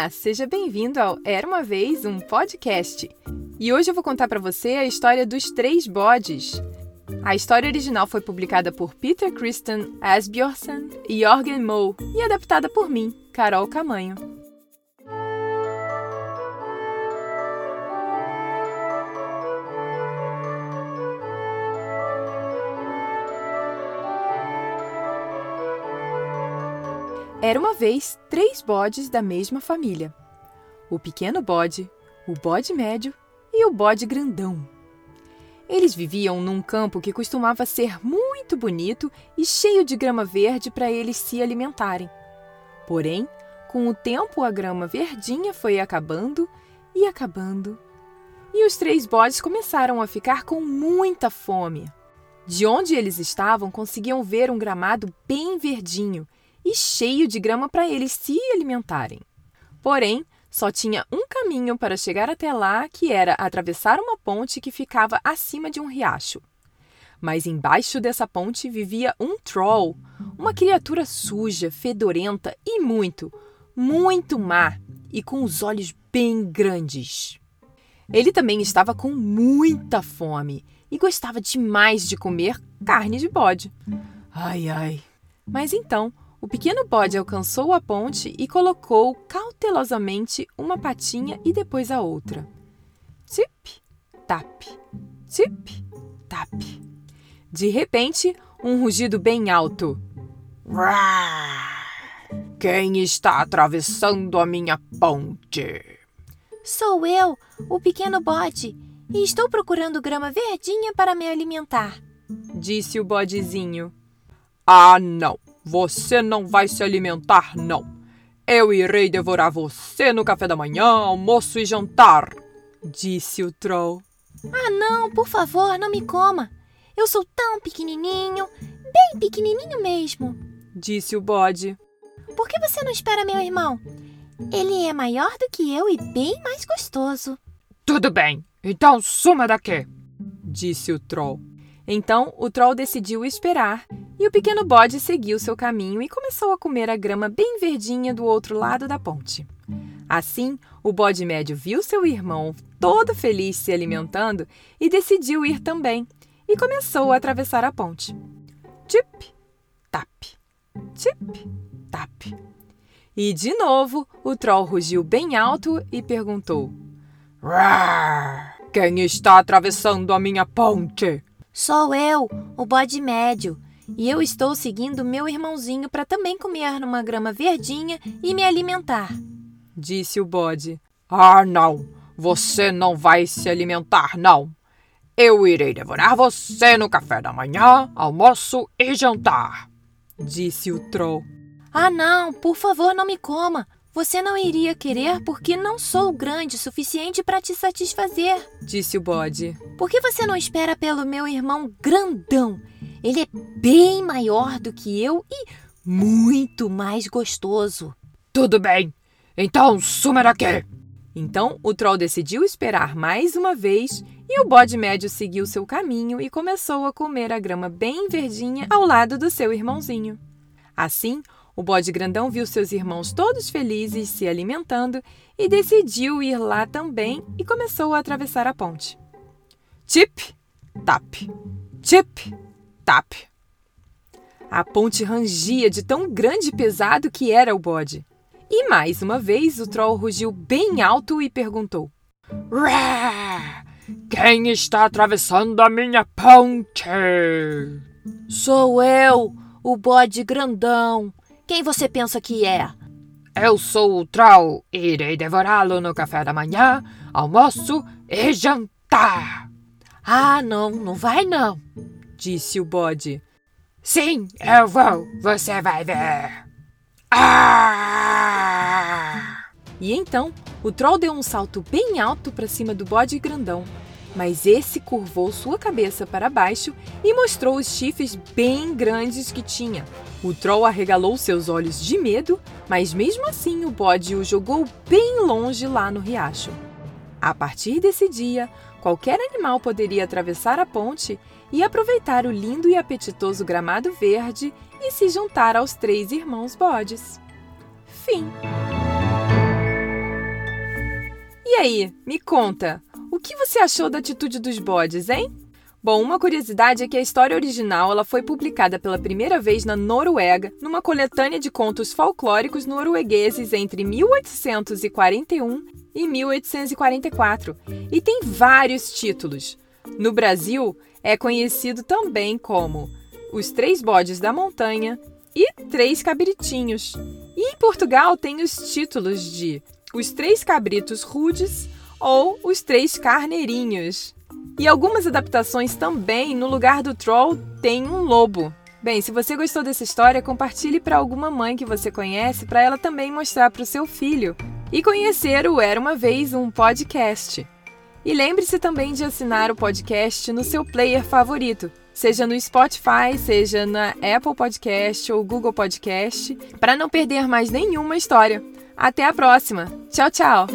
Olá, seja bem-vindo ao Era uma vez um podcast. E hoje eu vou contar para você a história dos três bodes. A história original foi publicada por Peter Christian Asbjørnsen e Jorgen Moe e adaptada por mim, Carol Camanho. Era uma vez três bodes da mesma família: o pequeno bode, o bode médio e o bode grandão. Eles viviam num campo que costumava ser muito bonito e cheio de grama verde para eles se alimentarem. Porém, com o tempo, a grama verdinha foi acabando e acabando. E os três bodes começaram a ficar com muita fome. De onde eles estavam, conseguiam ver um gramado bem verdinho e cheio de grama para eles se alimentarem. Porém, só tinha um caminho para chegar até lá, que era atravessar uma ponte que ficava acima de um riacho. Mas embaixo dessa ponte vivia um troll, uma criatura suja, fedorenta e muito, muito má, e com os olhos bem grandes. Ele também estava com muita fome e gostava demais de comer carne de bode. Ai, ai. Mas então o pequeno bode alcançou a ponte e colocou cautelosamente uma patinha e depois a outra. Tip, tap, tip, tap. De repente, um rugido bem alto. Quem está atravessando a minha ponte? Sou eu, o pequeno bode, e estou procurando grama verdinha para me alimentar, disse o bodezinho. Ah, não! Você não vai se alimentar, não. Eu irei devorar você no café da manhã, almoço e jantar, disse o troll. Ah, não, por favor, não me coma. Eu sou tão pequenininho, bem pequenininho mesmo, disse o bode. Por que você não espera meu irmão? Ele é maior do que eu e bem mais gostoso. Tudo bem, então suma daqui, disse o troll. Então o troll decidiu esperar e o pequeno bode seguiu seu caminho e começou a comer a grama bem verdinha do outro lado da ponte. Assim, o bode médio viu seu irmão todo feliz se alimentando e decidiu ir também e começou a atravessar a ponte. Tip, tap, tip, tap. E de novo o troll rugiu bem alto e perguntou: Quem está atravessando a minha ponte? Sou eu, o bode médio. E eu estou seguindo meu irmãozinho para também comer numa grama verdinha e me alimentar. Disse o bode. Ah, não! Você não vai se alimentar, não! Eu irei devorar você no café da manhã, almoço e jantar! Disse o troll. Ah, não! Por favor, não me coma! Você não iria querer porque não sou grande o suficiente para te satisfazer, disse o bode. Por que você não espera pelo meu irmão grandão? Ele é bem maior do que eu e muito mais gostoso. Tudo bem, então suma daqui! Então o troll decidiu esperar mais uma vez e o bode médio seguiu seu caminho e começou a comer a grama bem verdinha ao lado do seu irmãozinho. Assim, o bode grandão viu seus irmãos todos felizes se alimentando e decidiu ir lá também e começou a atravessar a ponte. Tip, tap, tip, A ponte rangia de tão grande e pesado que era o bode. E mais uma vez o troll rugiu bem alto e perguntou: Quem está atravessando a minha ponte? Sou eu, o bode grandão. Quem você pensa que é? Eu sou o Troll e irei devorá-lo no café da manhã, almoço e jantar. Ah, não, não vai não, disse o bode. Sim, eu vou, você vai ver. Ah! E então, o Troll deu um salto bem alto para cima do bode grandão mas esse curvou sua cabeça para baixo e mostrou os chifres bem grandes que tinha. O troll arregalou seus olhos de medo, mas mesmo assim o bode o jogou bem longe lá no riacho. A partir desse dia, qualquer animal poderia atravessar a ponte e aproveitar o lindo e apetitoso gramado verde e se juntar aos três irmãos bodes. Fim. E aí, me conta, o que você achou da atitude dos bodes, hein? Bom, uma curiosidade é que a história original ela foi publicada pela primeira vez na Noruega, numa coletânea de contos folclóricos noruegueses entre 1841 e 1844, e tem vários títulos. No Brasil, é conhecido também como Os Três Bodes da Montanha e Três Cabritinhos. E em Portugal tem os títulos de Os Três Cabritos Rudes ou Os Três Carneirinhos. E algumas adaptações também, no lugar do troll, tem um lobo. Bem, se você gostou dessa história, compartilhe para alguma mãe que você conhece para ela também mostrar para o seu filho. E conhecer o Era uma Vez um Podcast. E lembre-se também de assinar o podcast no seu player favorito, seja no Spotify, seja na Apple Podcast ou Google Podcast, para não perder mais nenhuma história. Até a próxima. Tchau, tchau.